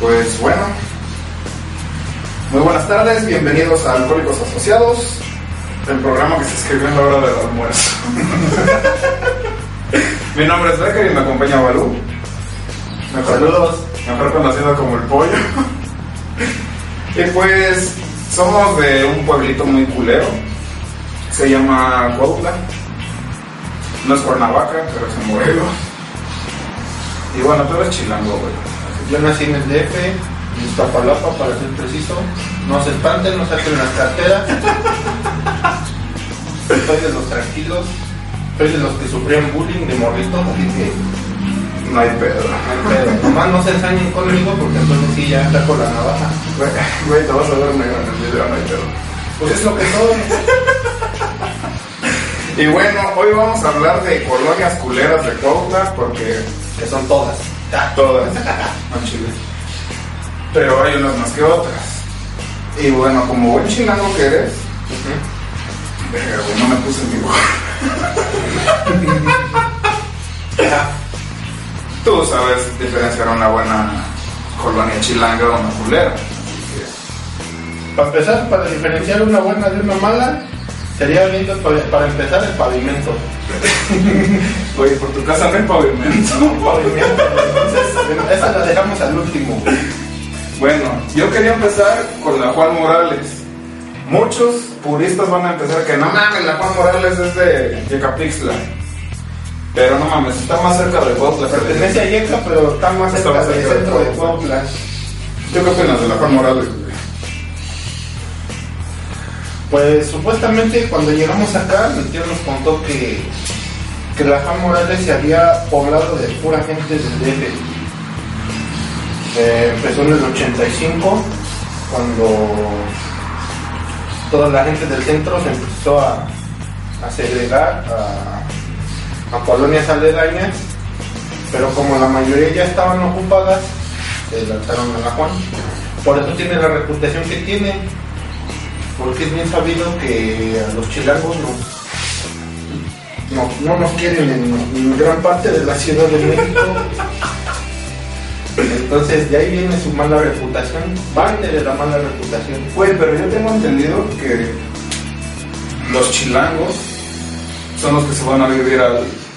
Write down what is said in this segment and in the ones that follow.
Pues bueno, muy buenas tardes, bienvenidos a Alcohólicos Asociados, el programa que se escribió en la hora del almuerzo. Mi nombre es Becker y me acompaña Balú. Mejor, Saludos. Mejor conocido como el pollo. y pues somos de un pueblito muy culero, se llama Cuautla. No es Cuernavaca, pero es en Morelos. Y bueno, tú eres chilango, güey. Yo nací en el DF, en Iztapalapa para ser preciso. No se espanten, no saquen las carteras. Soy de los tranquilos. Soy de los que sufrían bullying de morritos, así que No hay pedo. no hay pedo. Nomás no se ensañen conmigo porque entonces sí ya está con la navaja. Güey, te vas a ver negro en el video, no hay pedo. Pues es lo que soy. Y bueno, hoy vamos a hablar de colonias culeras de Cuautla porque Que son todas. todas, no chile. Pero hay unas más que otras. Y bueno, como buen chilango que eres, verga, güey, no me puse en dibujo. Tú sabes diferenciar una buena colonia chilanga de una culera. Para empezar, para diferenciar una buena de una mala, sería lindo pa- para empezar el pavimento. Güey, por tu casa no hay pavimento. Pavimento, entonces esa la dejamos al último. Bueno, yo quería empezar con la Juan Morales. Muchos puristas van a empezar que no mames, la Juan Morales es de Yecapixtla. Pero no mames, está más cerca de Cuautla. Pertenece a Yeca, pero está más Está cerca más del cerca de centro de Cuautla. Cuautla. ¿Tú qué opinas de la Juan Morales? Pues supuestamente cuando llegamos acá, mi tío nos contó que, que la Juan Morales se había poblado de pura gente del DF. Eh, empezó en el 85, cuando toda la gente del centro se empezó a, a segregar a, a colonias aledañas, pero como la mayoría ya estaban ocupadas, se lanzaron a la Juan. Por eso tiene la reputación que tiene, porque es bien sabido que a los chilangos no, no, no nos quieren en, en gran parte de la Ciudad de México. Entonces de ahí viene su mala reputación, parte de la mala reputación. Güey, pero yo tengo entendido que los chilangos son los que se van a vivir al,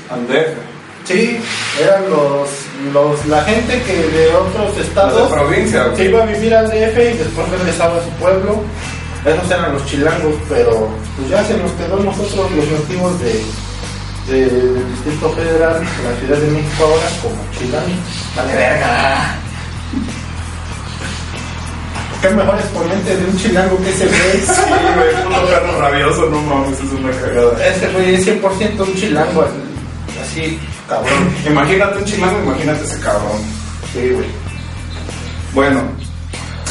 al DF. Sí, eran los, los la gente que de otros Los de estados provincia, se iba a vivir al DF y después regresaba a su pueblo. Esos eran los chilangos, pero pues ya se nos quedó a nosotros los nativos de, de- del Distrito Federal, la Ciudad de México ahora, como chilangos. Vale verga. ¿Qué mejor exponente de un chilango que ese güey? Sí, güey, puto perro rabioso, no mames, es una cagada. Ese güey es 100% un chilango, así, cabrón. Imagínate un chilango, imagínate ese cabrón. Sí, güey. Bueno,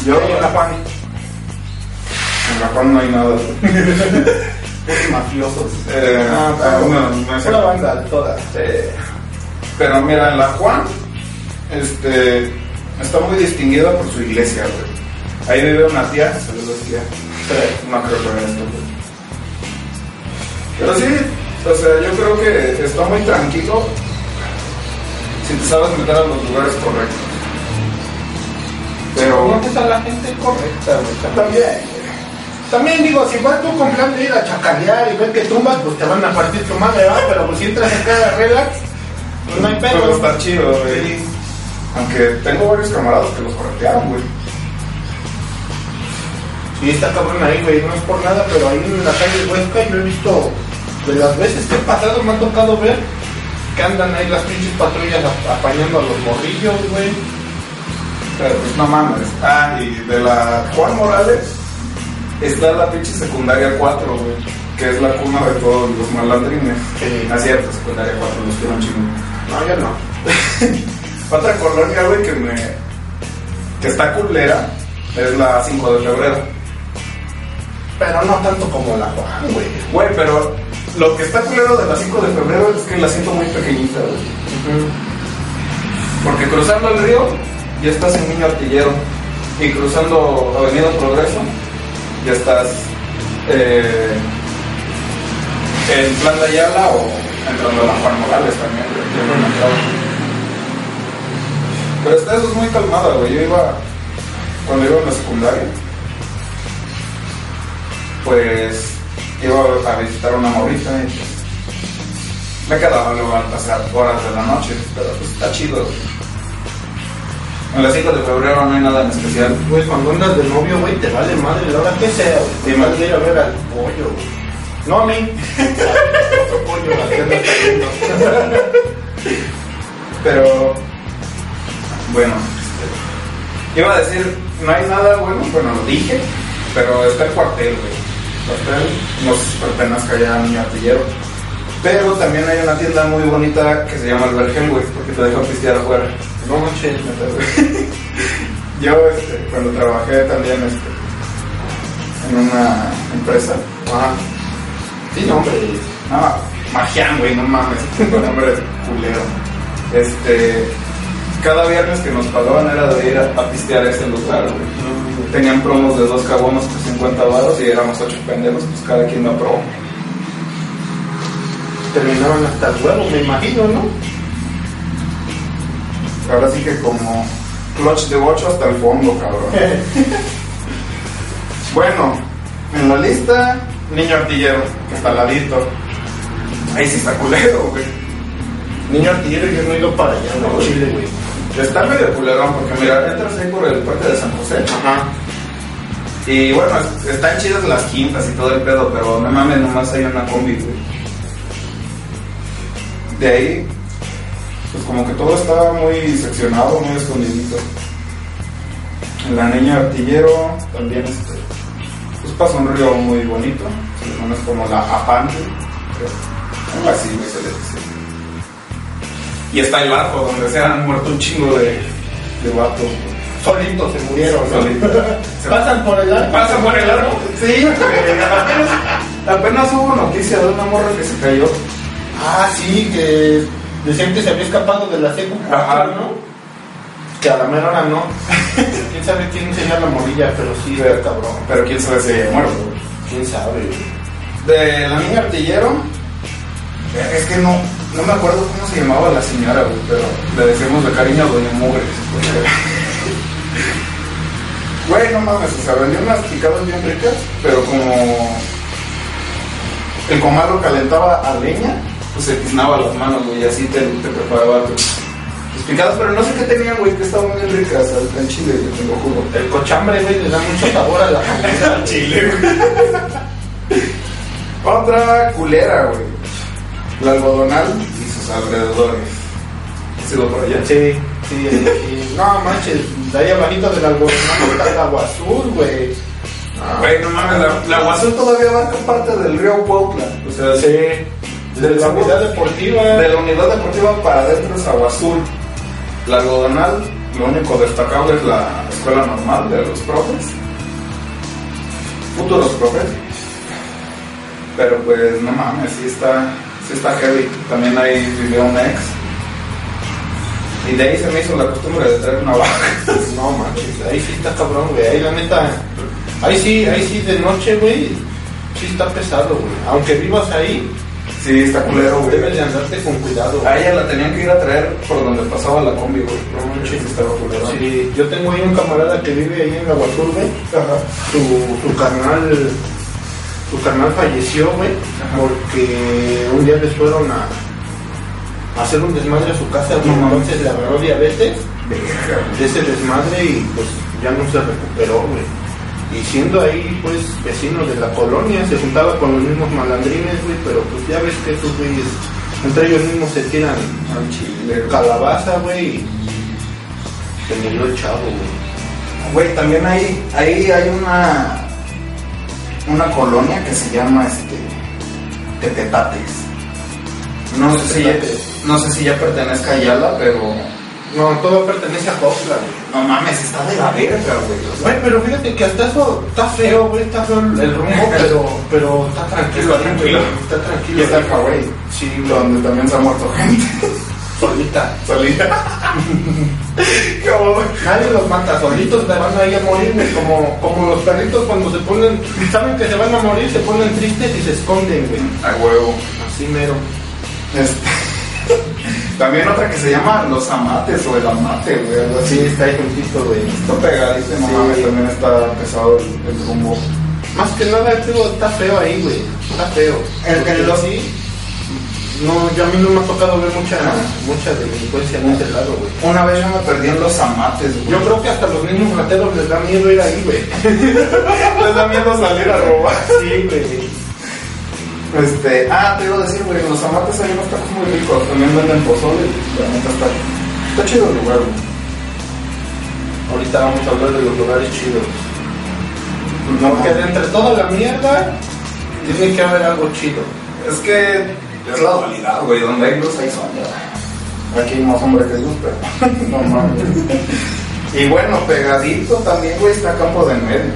yo Yo, la Juan, en la Juan no hay nada. mafiosos. Eh, Ah, ah, no, no cierto. banda, todas. Eh, pero mira, en la Juan, este, está muy distinguida por su iglesia, güey. Ahí vive una tía, saludos tía. No creo que esto, güey. Pero sí, o sea, yo creo que está muy tranquilo si te sabes meter a los lugares correctos. Pero Conoces a la gente correcta, güey. también, También digo, si vas tú con plan de ir a chacalear y ver que tumbas, pues te van a partir tu madre, ¿va? Pero pues si entras acá de relax, pues no hay pero pedo. está chido, güey. Sí. Aunque tengo varios camaradas que los corretearon, güey. Sí, está cabrón ahí, güey, no es por nada, pero ahí en la calle Huesca yo he visto, de las veces que he pasado me ha tocado ver que andan ahí las pinches patrullas ap- apañando a los morrillos, güey. Pero pues no mames. Ah, y de la Juan Morales está la pinche secundaria 4, güey. Que es la cuna de todos los malandrines. Sí. No es cierto, secundaria 4, los quiero un chingo. No, yo no. Otra colonia, güey, que me. que está culera es la 5 de febrero. Pero no tanto como la Juan, güey. Güey, pero lo que está culero de la 5 de febrero es que la siento muy pequeñita, güey. Porque cruzando el río ya estás en Niño Artillero. Y cruzando Avenida Progreso ya estás eh, en Plan de Ayala o entrando a la Juan Morales también. Yo no me. Pero esta eso es muy calmada, güey. Yo iba, cuando iba en la secundaria, pues iba a visitar a una morrita y me quedaba luego al pasar horas de la noche, pero pues está chido. En la 5 de febrero no hay nada en especial. Güey, cuando andas de novio, güey, te vale madre la hora que sea, Te vas a ir a ver al pollo, güey. No a mí. Pero, bueno, iba a decir, no hay nada bueno, bueno, lo dije, pero está el cuartel, güey. El cuartel nos pertenezca ya a Niño Artillero. Pero también hay una tienda muy bonita que se llama El Vergel, güey, porque te dejan pistear afuera. No manches, me. Yo, este, cuando trabajé también este, en una empresa, Ah. Sí, no, hombre. no, Magian, güey, no mames, nombre culero. Este, cada viernes que nos pagaban era de ir a, a pistear a ese lugar, güey. Tenían promos de dos cabonos por 50 baros y éramos ocho pendejos, pues cada quien lo probó. Terminaban hasta el huevo, me imagino, ¿no? Ahora sí que como clutch de 8 hasta el fondo, cabrón. Bueno, en la lista, Niño Artillero, que está al ladito. Ahí sí está culero, güey. Niño artillero, yo no he ido para allá, No. Chile, güey. Está medio culerón porque mira, entras ahí por el puente de San José. Ajá. Y bueno, es- están chidas las quintas y todo el pedo, pero no mames, nomás hay una combi, güey. De ahí, pues como que todo estaba muy seccionado, muy escondidito. La niña artillero también este, pues pasa un río muy bonito, no es como la Apante, algo así, le dice. Y está el barco donde se han muerto un chingo de, de vatos. Solitos se murieron, ¿no? Solitos. Se- Pasan por el arco. Pasa por el árbol. Sí. Apenas, apenas hubo noticia de una morra que se cayó. Ah, sí, que decían que se había escapado de la secu Ajá. ¿no? Que a la mera hora no. Quién sabe quién sería la morilla, pero sí, Pero, cabrón. pero quién sabe si muerto. güey. Quién sabe. De la niña artillero, es que no, no me acuerdo cómo se llamaba la señora, güey, pero le decíamos de cariño a Doña Mugres. Güey, no mames, o sea, vendía unas picadas bien ricas, pero como el comal lo calentaba a leña, pues se tiznaba las manos, güey, y así te, te preparaba tus, tus picadas, pero no sé qué tenían, güey, que estaban bien ricas al- en Chile, yo te lo juro. El cochambre, güey, le da mucho sabor a la comida. Chile, güey. Otra culera, güey. La algodonal y sus alrededores. ¿Has ido por allá? Sí, sí, sí. No manches, de ahí abajito del algodón está el agua azul, güey. Ah, Güey, no mames, la, la Guazú todavía abarca parte del río Cuautla. O sea, Sí. De la unidad deportiva. de la unidad deportiva para adentro es Agua Azul. La algodonal, lo único destacable es la escuela normal de los profes. Futuros profes. Pero pues no mames, sí está, sí está heavy. También ahí vivió un ex. Y de ahí se me hizo la costumbre de traer una vaca. No manches, ahí sí está cabrón, güey. Ahí la neta. Ahí sí, ahí sí de noche, güey. Sí está pesado, güey. Aunque vivas ahí, Sí, está culero, güey. debes de andarte con cuidado. A ella la tenían que ir a traer por donde pasaba la combi, güey. No Sí, manches, estaba culero. Sí, yo tengo ahí un camarada que vive ahí en la Guatur, güey. Su, su carnal, su carnal falleció, güey, Ajá. porque un día les fueron a, hacer un desmadre a su casa, güey. No. Entonces le agarró diabetes de ese desmadre y pues ya no se recuperó, güey. Y siendo ahí, pues, vecino de la colonia, se juntaba con los mismos malandrines, güey, pero pues ya ves que esos güeyes, entre ellos mismos se tiran Al chile, güey. calabaza, güey, y se murió el chavo, güey. Güey, también hay, ahí hay una una colonia que se llama este Tetetates. No sé si no sé si ya pertenezca a Ayala, pero No, todo pertenece a güey. no mames, está de la verga, güey. O sea, Güey, pero fíjate que hasta eso está feo, güey, está feo el el rumbo, pero, pero está tranquilo. Está tranquilo. Está tranquilo. y está el Hawái, Sí, donde también se ha muerto gente. solita. Solita. Como- Nadie los mata, solitos se van ahí a morir, como, como los perritos cuando se ponen, saben que se van a morir, se ponen tristes y se esconden, güey. A huevo. Así mero. Este, También otra que se llama Los Amates o El Amate, güey, algo así. Sí, está ahí juntito, güey. Está pegadito, no Sí. mames, también está pesado el, el rumbo. Más que nada, digo, está feo ahí, güey. Está feo. El- Porque el- sí, no, yo a mí no me ha tocado ver mucha, mucha delincuencia en ese lado, güey. Una vez yo me perdí en Los Amates, güey. Yo creo que hasta los niños rateros les da miedo ir ahí, güey. les da miedo salir a robar. Sí, güey. Este, ah, te iba a decir, güey, Los Amates hay unos tacos muy ricos. También venden pozole y la neta está, está chido el lugar, güey. Ahorita vamos a hablar de los lugares chidos. No, Porque de entre toda la mierda, tiene que haber algo chido. Es que es la dualidad, güey. Donde hay luz hay sombra. Aquí hay más hombre que luz, pero no mames. Y bueno, pegadito también, güey, está Campo de Medio.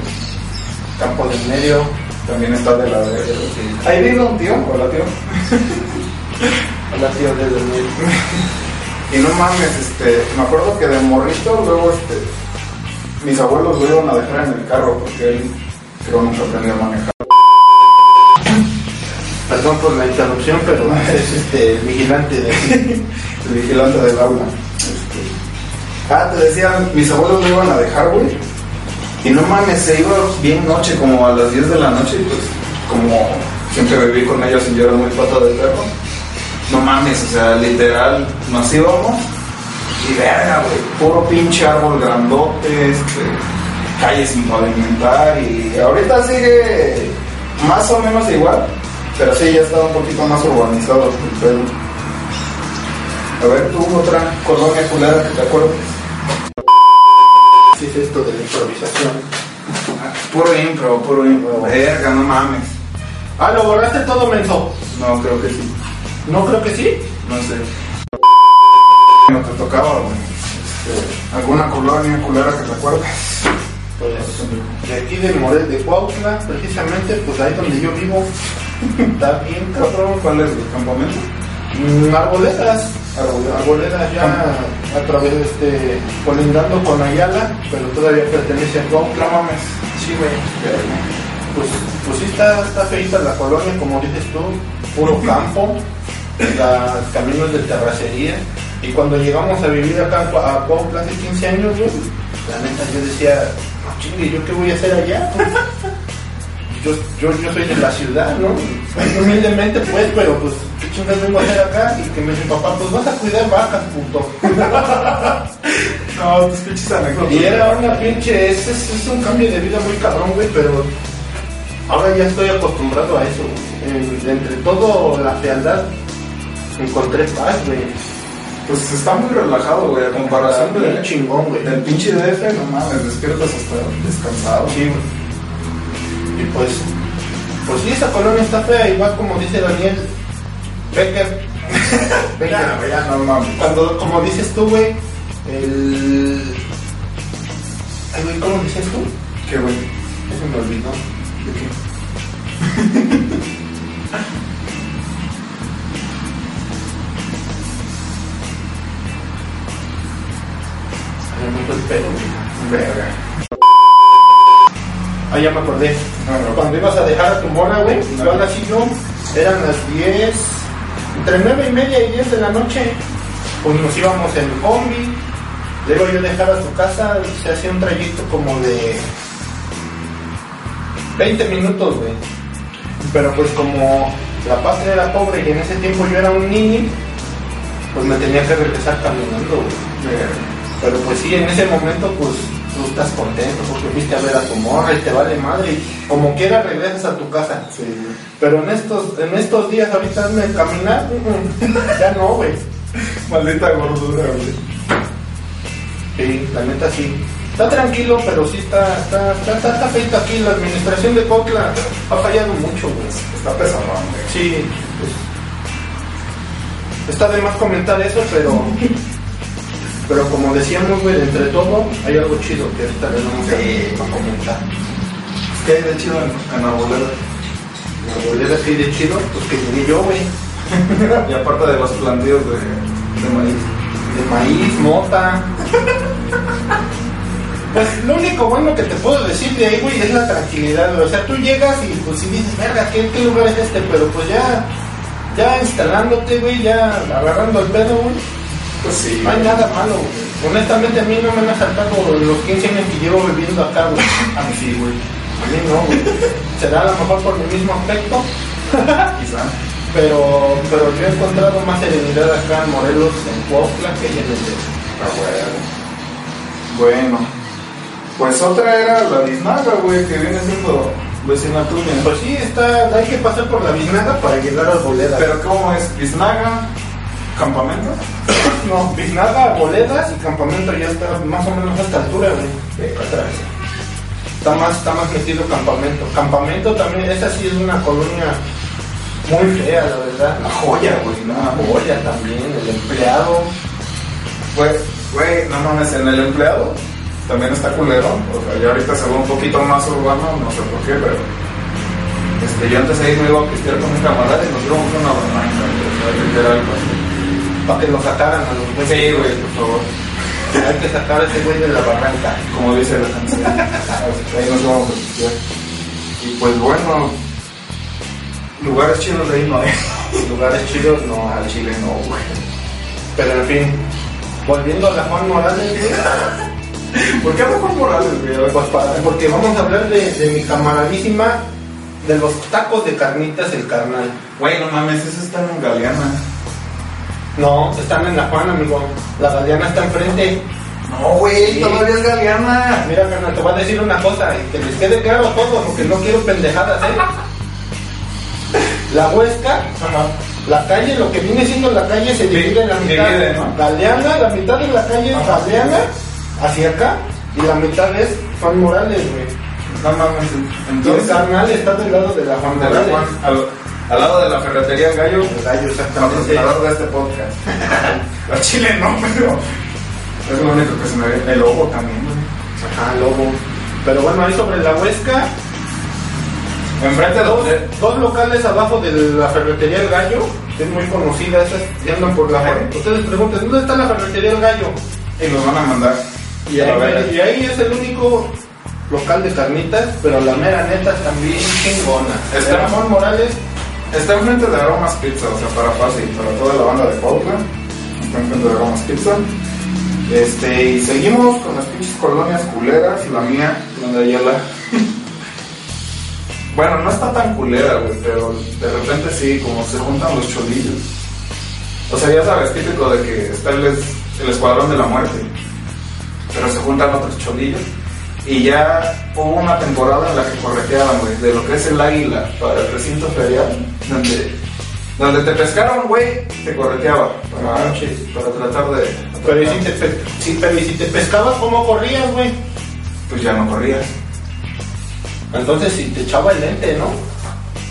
Campo del medio. También está de la de... Ahí vino un tío, hola tío. Hola, tío, desde el medio. Y no mames, este, me acuerdo que de morrito, luego, este, mis abuelos lo iban a dejar en el carro porque él, creo, nunca aprendió a manejar. Perdón por la interrupción, pero es este, el vigilante de aquí. el vigilante del aula. Este, ah, te decía, mis abuelos lo iban a dejar, güey. Y no mames, se iba bien noche, como a las 10 de la noche, y pues, como siempre viví con ellos y yo era muy pata de perro. No mames, o sea, literal, nos íbamos y verga, güey, puro pinche árbol grandote, este, calles sin pavimentar y ahorita sigue más o menos igual, pero sí, ya está un poquito más urbanizado el pedo. A ver, tú otra colonia culera que te acuerdes. Sí, es esto de la improvisación. Puro impro, puro impro. Verga, no mames. Ah, ¿lo borraste todo, menso? No, creo que sí. No creo que sí. No sé. No te tocaba, güey. Este, ¿Alguna colonia culera que te acuerdes? Pues de aquí de Morel de Cuautla, precisamente, pues ahí donde yo vivo, está bien cabrón. ¿Cuál es el campamento? Mm, Arboledas. Arboledas ya a través de este, colindando con Ayala, pero todavía pertenece a Cuautla. No mames. Sí, güey. Pues, pues sí está, está feita la colonia, como dices tú, puro campo, la- caminos de terracería. Y cuando llegamos a vivir acá a Cua- a Cuautla hace 15 años, güey, la neta yo decía, no chingue, ¿yo qué voy a hacer allá? Yo, yo, yo soy de la ciudad, ¿no? Humildemente pues, pero pues, ¿qué chingas vengo a hacer acá? Y que me dice papá, pues vas a cuidar vacas, puto. No, tus pinches anécdotas. Y era una pinche, es, es, es un cambio de vida muy cabrón, güey, pero ahora ya estoy acostumbrado a eso. güey. En- entre todo la fealdad, encontré paz, güey. Pues está muy relajado, güey, a comparación Bien de, chingón, güey. del pinche DF, no mames, despiertas hasta descansado. Sí, güey. Y pues, pues sí, esa colonia está fea, igual como dice Daniel Becker. Becker. Ya, no mames. Cuando, como dices tú, güey, el... Ay, güey, ¿cómo dices tú? ¿Qué, güey? Eso me olvidó. ¿De qué? Ay, me el güey. Verga. Ah, ya me acordé. Bueno, Cuando ibas a dejar a tu mona, güey, yo así yo, eran las 10, entre 9 y media y 10 de la noche, pues nos íbamos en combi, luego yo dejar a su casa, se hacía un trayecto como de 20 minutos, güey. Pero pues como la patria era pobre y en ese tiempo yo era un niño, pues me tenía que regresar caminando, güey. Pero pues sí, en ese momento pues tú estás contento porque fuiste a ver a tu morra y te vale madre y como quiera regresas a tu casa. Sí. Pero en estos, en estos días ahorita hazme caminar, ya no, güey. Maldita gordura, güey. Sí, la neta sí. Está tranquilo, pero sí está, está, está, está, está feito aquí. La administración de Cocla ha fallado mucho, güey. Está güey. Sí, pues, está de más comentar eso, pero pero como decíamos, güey, entre todo hay algo chido que ahorita les vamos a- a comentar. ¿Qué hay de chido en, en Arboleda? La bolera así de chido, pues que llegué yo, güey. Y aparte de los plantíos de, de maíz. De maíz, mota. Pues lo único bueno que te puedo decir de ahí, güey, es la tranquilidad, güey. O sea, tú llegas y pues si dices, verga, ¿qué, qué lugar es este? Pero pues ya, ya instalándote, güey, ya agarrando el pedo, güey. Pues sí. No hay nada malo, güey. Honestamente a mí no me han asaltado los 15 años que llevo viviendo acá, güey. A mí sí, güey. A mí no, güey. Será a lo mejor por mi mismo aspecto, Quizá. pero, pero yo he encontrado más serenidad acá en Morelos, en Cuautla, que allá en el DF. Ah, Bueno. Pues otra era la biznaga, güey, que viene siendo vecina tuya. Pues sí, está, hay que pasar por la biznaga para llegar a Arboleda. Pero ¿cómo es? ¿Biznaga? ¿Campamento? No, biznaga, Arboledas y campamento ya está más o menos a esta altura, güey. atrás. Está más, está más metido campamento. Campamento también, esa sí es una colonia muy fea, la verdad. La joya, güey, mames. joya también, el empleado. Pues, güey, no mames, en el empleado también está culero. O sea, ya ahorita se ve un poquito más urbano, no sé por qué, pero. Este, yo antes ahí me iba a pistear con un camarada y nos íbamos a una sea, literal, pues. Para que lo sacaran a los güeyes. Sí, güey, por favor. Hay que sacar a ese güey de la barranca. Como dice la canción. ahí nos íbamos a pistear. Y pues bueno, lugares chidos de ahí no hay. Lugares chidos, no. Al Chile no, güey. Pero en fin, volviendo a la Juan Morales, güey. ¿Por qué no Juan Morales, güey? A ver, Pues para- porque vamos a hablar de, de mi camaradísima, de los tacos de carnitas, el carnal. Güey, no mames, eso está en Galeana. No, están en la Juan, amigo. La Galeana está enfrente. No, güey, Sí. todavía es Galeana. Mira, carnal, te voy a decir una cosa, y que les quede claro a todos, porque no quiero pendejadas, ¿eh? La Huesca, la calle, lo que viene siendo la calle se divide en la mitad. divide, ¿no? Galeana, la mitad de la calle es. Galeana, hacia acá, y la mitad es Juan Morales, güey. No mames, Y el entonces. carnal está del lado de la Juan la Morales. Juan, al, al lado de la ferretería El Gallo, El gallo, exactamente. patrocinador de este podcast. A Chile no, pero. Es lo único que se me ve. El lobo también, güey. Ajá, lobo. Pero bueno, ahí sobre la Huesca, Enfrente de dos, dos locales abajo de la ferretería El Gallo, que es muy conocida, esas que andan por la Ajá. Ustedes preguntan, ¿dónde está la ferretería El Gallo? Y nos van a mandar. Y ahí, y es el único local de carnitas, pero la mera neta también chingona. Juan Morales, Está enfrente de Aromas Pizza, o sea, para fácil, para toda la banda de Cuautla. Está enfrente de Aromas Pizza. Este, y seguimos con las pinches colonias culeras, la mía, la de Ayala. bueno, no está tan culera, güey, pero de repente sí, como se juntan los cholillos. O sea, ya sabes, típico de que está el, el escuadrón de la muerte, pero se juntan otros cholillos. Y ya hubo una temporada en la que correteaban, güey, de lo que es el águila para el recinto ferial, donde, donde te pescaron, güey, te correteaba para, Manches. para tratar de... pero y si te, pe- sí, pero y si te pescabas, ¿cómo corrías, güey? Pues ya no corrías. Entonces si te echaba el lente, ¿no?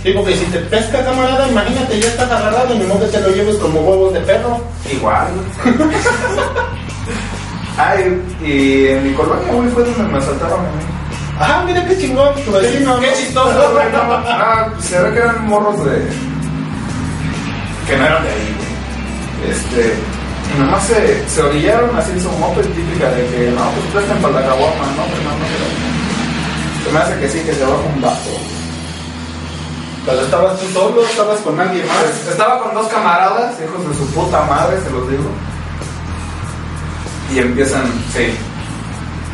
Digo que si te pesca camarada, imagínate, ya estás agarrado, ni modo que te lo lleves como huevos de perro. Igual. Ay, y en mi colonia, güey, fue donde me asaltaron a mí. Ajá, mira qué chingón, tu vecino. Qué chistoso, güey. no, Ah, se ve que eran morros de. que no eran de ahí, güey. Este. Y nomás se, se orillaron así en su moped típica de que no, pues presten para la caguama, no, pues no, no, pero. Se me hace que sí, que se baja un vato. Pero estabas tú solo, estabas con alguien más. Pues, estaba con dos camaradas, hijos de su puta madre, se los digo. Y empiezan, sí.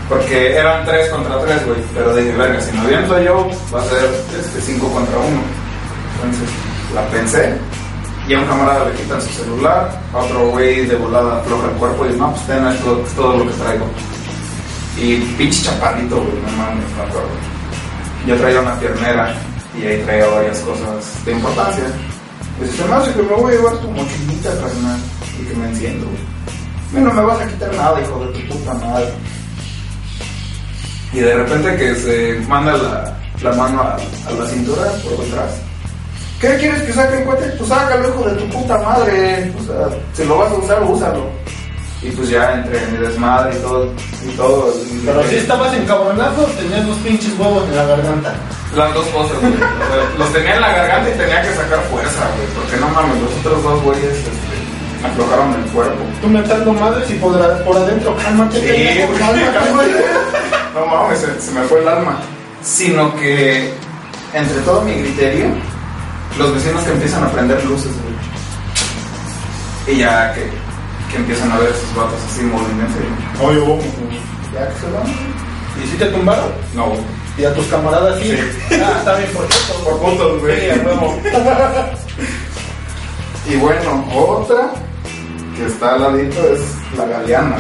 Porque eran tres contra tres, güey. Pero dije, verga, si me aviento yo, va a ser este, cinco contra uno. Entonces, la pensé. Y a un camarada le quitan su celular. A otro güey de volada afloja el cuerpo y dice, no, pues ten, esto es todo lo que traigo. Y pinche chaparrito, güey, no mames, me acuerdo. Yo traía una piernera y ahí traía varias cosas de importancia. Pues se me hace que me voy a llevar tu mochilita, carnal, y que me enciendo, güey. No me vas a quitar nada, hijo de tu puta madre. Y de repente que se manda la, la mano a, a la cintura por detrás ¿Qué quieres que saque cuate? Pues sácalo, hijo de tu puta madre. O sea, si lo vas a usar, úsalo. Y pues ya entre mi desmadre y todo. Y todo Pero si estabas encabronado, tenías los pinches huevos en la garganta. Las dos cosas, güey. Los tenía en la garganta y tenía que sacar fuerza, güey. Porque no mames, los otros dos güeyes este, aflojaron el cuerpo. Tú mentando madres y por, por adentro, cálmate, Sí, cálmate. No mames, se, se me fue el alma. Sino que entre todo mi griterío, los vecinos que empiezan a prender luces, güey. Y ya que, que empiezan a ver esos vatos así en movimiento. Oye, vamos, ya que se van. ¿Y si te tumbaron? No, Y a tus camaradas sí. Ah, está bien, por cierto. por puntos, güey. Sí. Y bueno, otra que está al ladito es la galeana.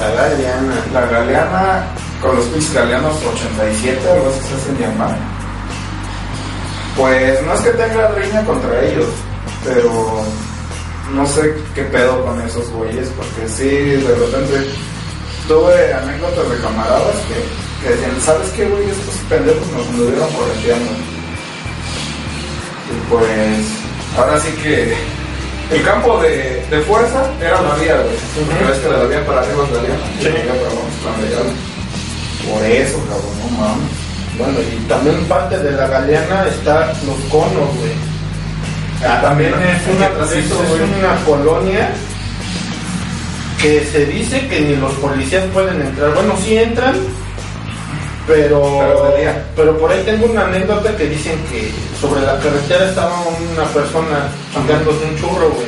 La galeana. La galeana, con los pinches galeanos 87, algo así se hacen llamar. Pues no es que tenga riña contra ellos, pero no sé qué pedo con esos güeyes, porque sí, de repente tuve anécdotas de camaradas que, que decían, ¿sabes qué, güey? Estos pendejos nos anduvieron correteando. Y pues, ahora sí que el campo de, de fuerza era la vía, güey. Ves que de la vía para arriba es la vía, la para abajo la vía. Por eso, cabrón, no mames. Bueno, y también parte de la galeana está los conos, güey. Ah, También es una, es una colonia que se dice que ni los policías pueden entrar. Bueno, sí entran, pero, Pero por ahí tengo una anécdota que dicen que sobre la carretera estaba una persona chingándose un churro, güey.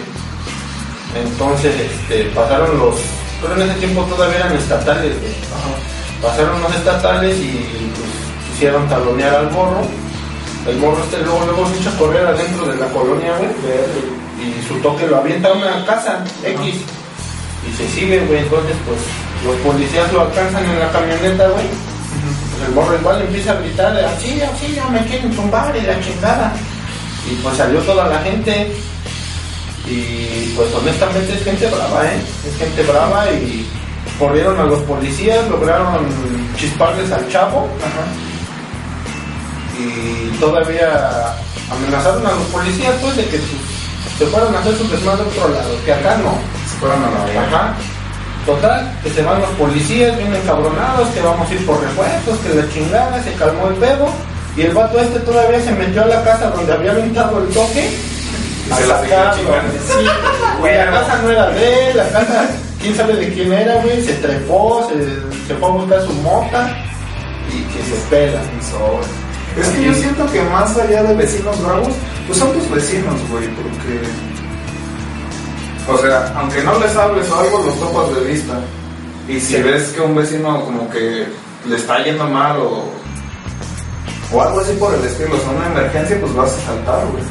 Entonces este, pasaron los, pero en ese tiempo todavía eran estatales, güey. Pasaron los estatales y pues, quisieron talonear al morro. El morro este luego, luego se echa a correr adentro de la colonia, güey. Y su toque lo avienta a una casa X. Y se sigue, güey. Entonces, pues, los policías lo alcanzan en la camioneta, güey. Pues el morro igual empieza a gritar, así, así, ya me quieren tumbar y la chingada. Y pues salió toda la gente. Y pues honestamente es gente brava, ¿eh? Es gente brava y corrieron a los policías, lograron chisparles al chavo y todavía amenazaron a los policías pues de que se fueran a hacer su desmadre a otro lado, que acá no. Se fueron a la. Ajá. Total, que se van los policías bien encabronados, que vamos a ir por repuestos, que la chingada, se calmó el pedo. Y el vato este todavía se metió a la casa donde había aventado el toque. Y a se la. Sí, güey, la casa no era de él, la casa, quién sabe de quién era, güey. Se trepó, se, se fue a buscar su mota y que se pela. Es que yo siento que más allá de vecinos bravos, pues son tus vecinos, güey, porque. O sea, aunque no les hables o algo, los topas de vista. Y si Sí. ves que un vecino como que le está yendo mal o. O algo así por el estilo, o sea, una emergencia, pues vas a saltar, güey.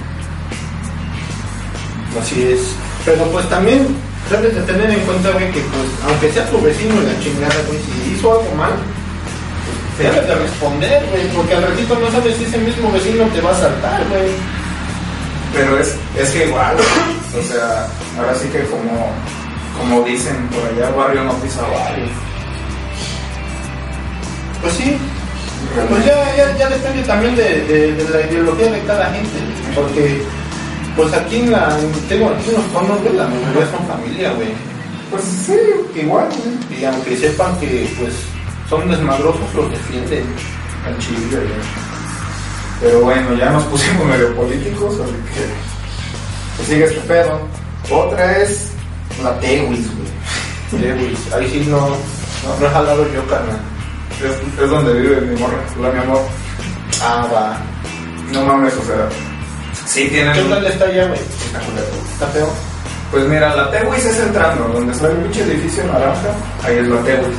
Así es. Pero pues también debes de tener en cuenta, güey, que pues, aunque sea tu vecino y la chingada, güey, si hizo algo mal, pues, debes de responder, güey, porque al ratito no sabes si ese mismo vecino te va a saltar, güey. Pero es, es que igual, o sea, ahora sí que como, como dicen por allá, barrio no pisa barrio. Pues sí. Pues ya, ya, ya depende también de, de- de la ideología de cada gente, porque pues aquí en la, tengo aquí en los conos, güey, la mayoría son familia, güey. Pues sí, igual, güey. Y aunque sepan que pues son desmadrosos, los defienden. al chile. güey. Pero bueno, ya nos pusimos medio políticos, así que pues sigue este pedo. Otra es la Tewis, güey. Güey, ahí sí no, no, no he jalado yo, carnal. Es, es donde vive mi morra, la mi amor. Ah, va. No mames, o sea, sí tienen... ¿Qué tal está allá, güey? Está culero. ¿Está feo? Pues mira, la Tewis es entrando, donde está el pinche edificio naranja, ahí es la Tewis.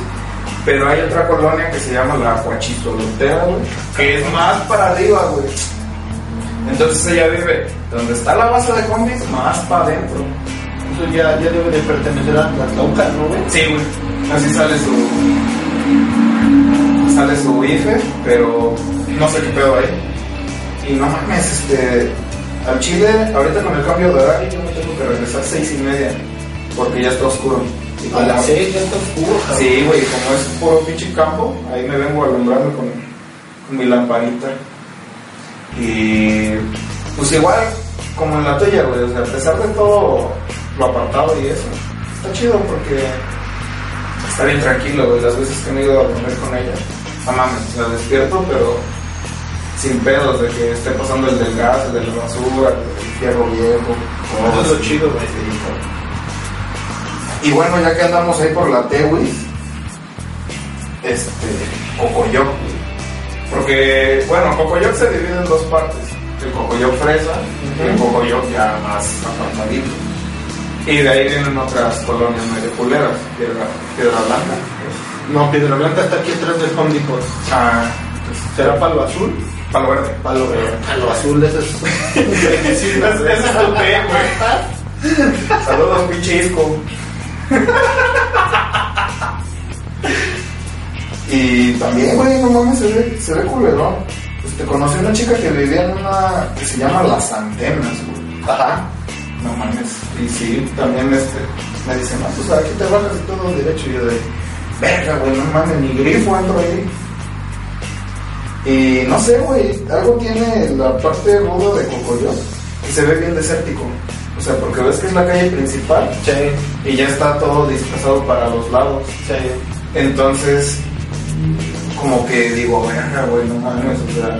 Pero hay otra colonia que se llama la Huachistolotera, güey, que es más para arriba, güey. Entonces ella vive donde está la base de combis, más para adentro. Eso ya, ya debe de pertenecer a la Tauca, ¿no, güey? Sí, güey. Así sale su. Sale su IFE, pero no sé qué pedo ahí. Y no mames, este. Al Chile, ahorita con el cambio de horario, yo me tengo que regresar a seis y media. Porque ya está oscuro. Y A las 6 ya está oscuro, cabrón. Sí, güey, como es puro pinche campo, ahí me vengo alumbrando con, con mi lamparita. Y pues igual, como en la tuya, güey, o sea, a pesar de todo lo apartado y eso, está chido porque está bien tranquilo, güey, las veces que me he ido a dormir con ella, no mames, sea, despierto, pero sin pedos de que esté pasando el del gas, el de la basura, el fierro viejo. Eso es lo chido, güey. Y bueno, ya que andamos ahí por la Tewis, este, Cocoyoc, güey. Porque, bueno, Cocoyoc se divide en dos partes. El Cocoyoc fresa y el Cocoyoc ya más apartadito. Y de ahí vienen otras colonias medio culeras, Piedra, Piedra Blanca. No, Piedra Blanca está aquí atrás del Home Depot. Ah, ¿Será palo azul? Palo Verde. Palo verde. Palo azul, ese es. Sí, ese es tu güey. Saludos, pinche isco. y también, güey, no mames, se ve, se ve culerón. Este, conocí a una chica que vivía en una que se llama Las Antenas, güey. Ajá. No mames. Y sí, también este, me dicen, no, pues aquí te bajas y todo derecho. Y yo de, verga, güey, no mames, ni grifo entro ahí. Y no sé, güey, algo tiene la parte ruda de Cocoyoc que se ve bien desértico. O sea, porque ves que es la calle principal Sí, y ya está todo dispersado para los lados. sí. Entonces, como que digo, verga, güey, no mames, o sea,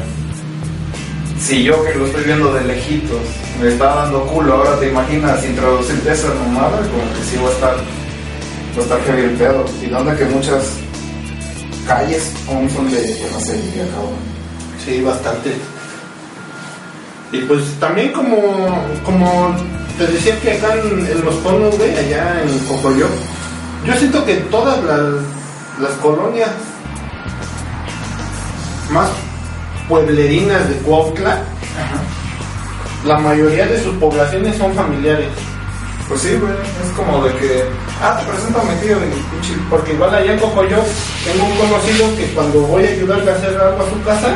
si yo que lo estoy viendo de lejitos me está dando culo, ahora te imaginas introducirte esa mamada, como que sí va a estar, va a estar heavy el pedo. Y donde que muchas calles aún son de terracería, cabrón. Sí, bastante. Y pues también como, como te decía que acá en, los conos, güey, allá en Cocoyoc, yo siento que todas las, las colonias más pueblerinas de Cuautla, la mayoría de sus poblaciones son familiares. Pues sí, güey, es como de que, ah, te presento a mi tío pinche. Porque igual allá en Cocoyoc tengo un conocido que cuando voy a ayudarle a hacer algo a su casa,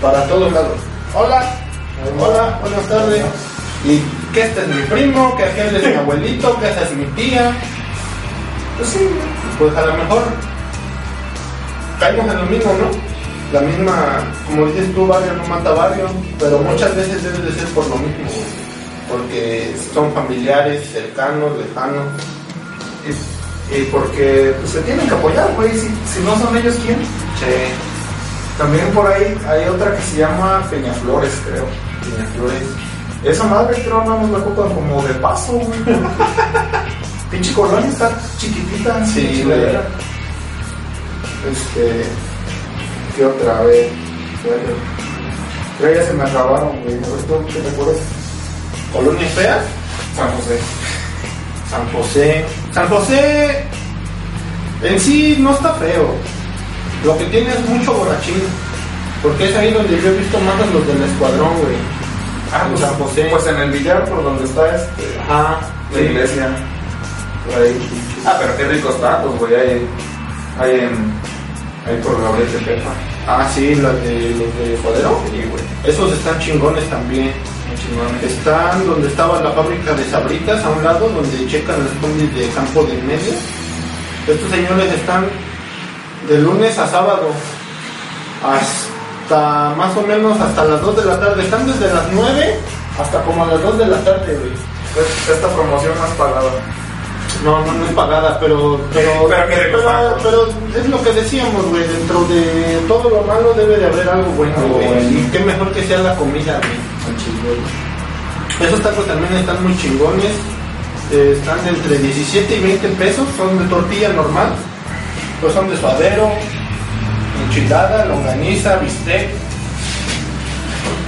para todos lados. Hola, hola, buenas tardes. Y que este es mi primo, que aquel es mi abuelito, que esa es mi tía. Pues sí. Pues a lo mejor caemos en lo mismo, ¿no? La misma, como dices tú, barrio no mata barrio, pero muchas veces debe de ser por lo mismo, güey. porque son familiares, cercanos, lejanos. Y, y porque pues, se tienen que apoyar, güey, si, si no son ellos, ¿quién? Sí, También por ahí hay otra que se llama Peñaflores, creo. Peñaflores. Esa madre creo no nos la ocupan como de paso, güey. Pinche colonia está chiquitita. Sí, chulera. Este. ¿Qué otra vez? Creo ya se me acabaron, güey. A ver, ¿tú qué te acuerdas? Colonia fea, San José. San José. San José en sí no está feo. Lo que tiene es mucho borrachín. Porque es ahí donde yo he visto más a los del escuadrón, güey. Ah, En pues, San José. Pues en el billar por donde está este, Ajá. la iglesia. Por ahí. Ah, pero qué ricos tacos, güey. Hay, hay en. Ahí por la orilla de Pepa. Ah, sí, los de, los de Jodero. Sí, güey. Esos están chingones también. Están donde estaba la fábrica de sabritas a un lado, donde checan los combis de campo de medio. Estos señores están de lunes a sábado hasta más o menos hasta las 2 de la tarde. Están desde las 9 hasta como a las 2 de la tarde, güey. Es- Esta promoción más pagada. No, no, no es pagada, pero pero, Pero es lo que decíamos, güey. Dentro de todo lo malo debe de haber algo bueno, güey. Y qué mejor que sea la comida, güey. Esos tacos también están muy chingones. Eh, están de entre 17 y 20 pesos. Son de tortilla normal. Pues son de suadero, enchilada, longaniza, bistec.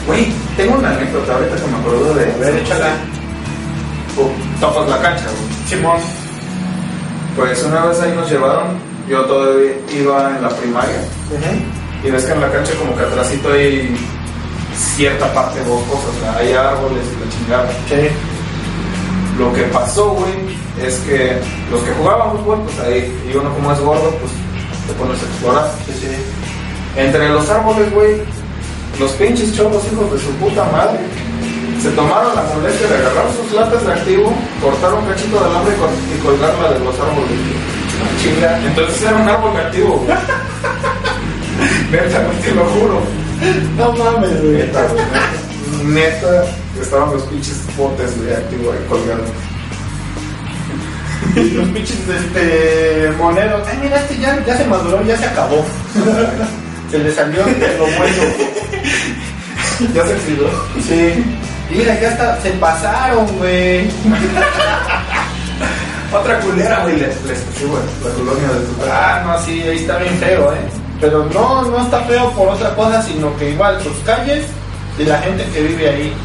Güey, tengo una anécdota ahorita que me acuerdo de. A ver, échala. Oh, Tapas la cancha, güey. Simón. Pues una vez ahí nos llevaron. Yo todavía iba en la primaria. Y ves que en la cancha, como que atrásito hay cierta parte boscosa. O sea, hay árboles y la chingada. Sí. Lo que pasó, güey, es que los que jugábamos, güey, pues ahí, y uno como es gordo, pues te pones a explorar. Sí, sí. Entre los árboles, güey, los pinches chavos hijos de su puta madre se tomaron la molestia de agarrar sus latas de activo, cortar un cachito de alambre y, col- y colgarla de los árboles. Chinga. Entonces era un árbol de activo. Neta, te lo juro. No mames, güey. Neta, güey, neta, estaban los pinches botes, güey, activo ahí colgando. Y los pinches este, moneros. Ay, mira, este ya, ya se maduró, ya se acabó. se le salió de lo bueno. Ya se exhibió. Sí. Mira, ya está, se pasaron, güey. Otra culera, güey, les, les, sí, güey, la colonia de tu Ah, no, sí, ahí está bien feo, ¿eh? Pero no, no está feo por otra cosa, sino que igual sus calles y la gente que vive ahí.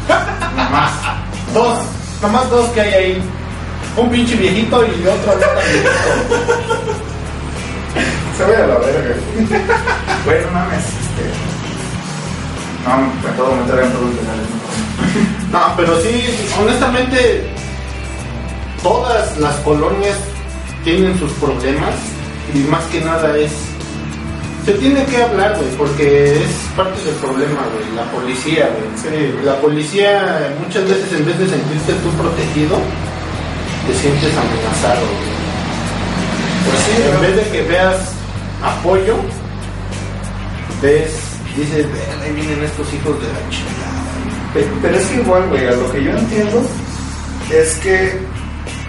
Nomás. Dos, nomás dos que hay ahí. Un pinche viejito y otro no tan viejito. Se ve a la verga. Güey, no mames, este. No, me puedo meter en los No, pero sí, honestamente, todas las colonias tienen sus problemas y más que nada es. Se tiene que hablar, güey, porque es parte del problema, güey, la policía, güey. Sí. La policía muchas veces en vez de sentirte tú protegido, te sientes amenazado, güey. Pues sí, En vez de que veas apoyo, ves, dices, "Ven, ahí vienen estos hijos de la chingada. Pe- Pero es que igual, güey, a lo que yo entiendo es que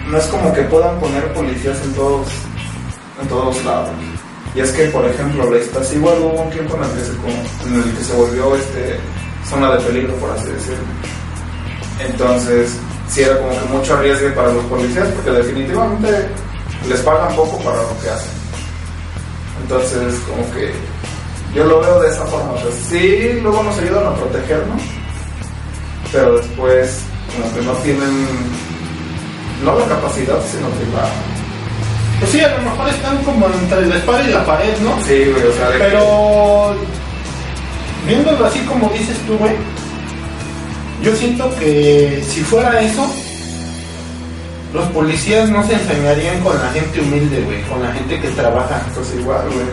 no es como que puedan poner policías en todos, en todos lados. Y es que, por ejemplo, la Iztazi igual hubo un tiempo en el que se, en el que se volvió este, zona de peligro, por así decirlo. Entonces, sí era como que mucho arriesgue para los policías, porque definitivamente les pagan poco para lo que hacen. Entonces, como que yo lo veo de esa forma. Pues sí, luego nos ayudan a protegernos, pero después como que no tienen no la capacidad sino que la Pues sí, a lo mejor están como entre la espada y la pared, ¿no? sí güey o sea de que- Pero viéndolo así como dices tú, güey, yo siento que si fuera eso, los policías no se enseñarían con la gente humilde, güey, con la gente que trabaja. pues igual güey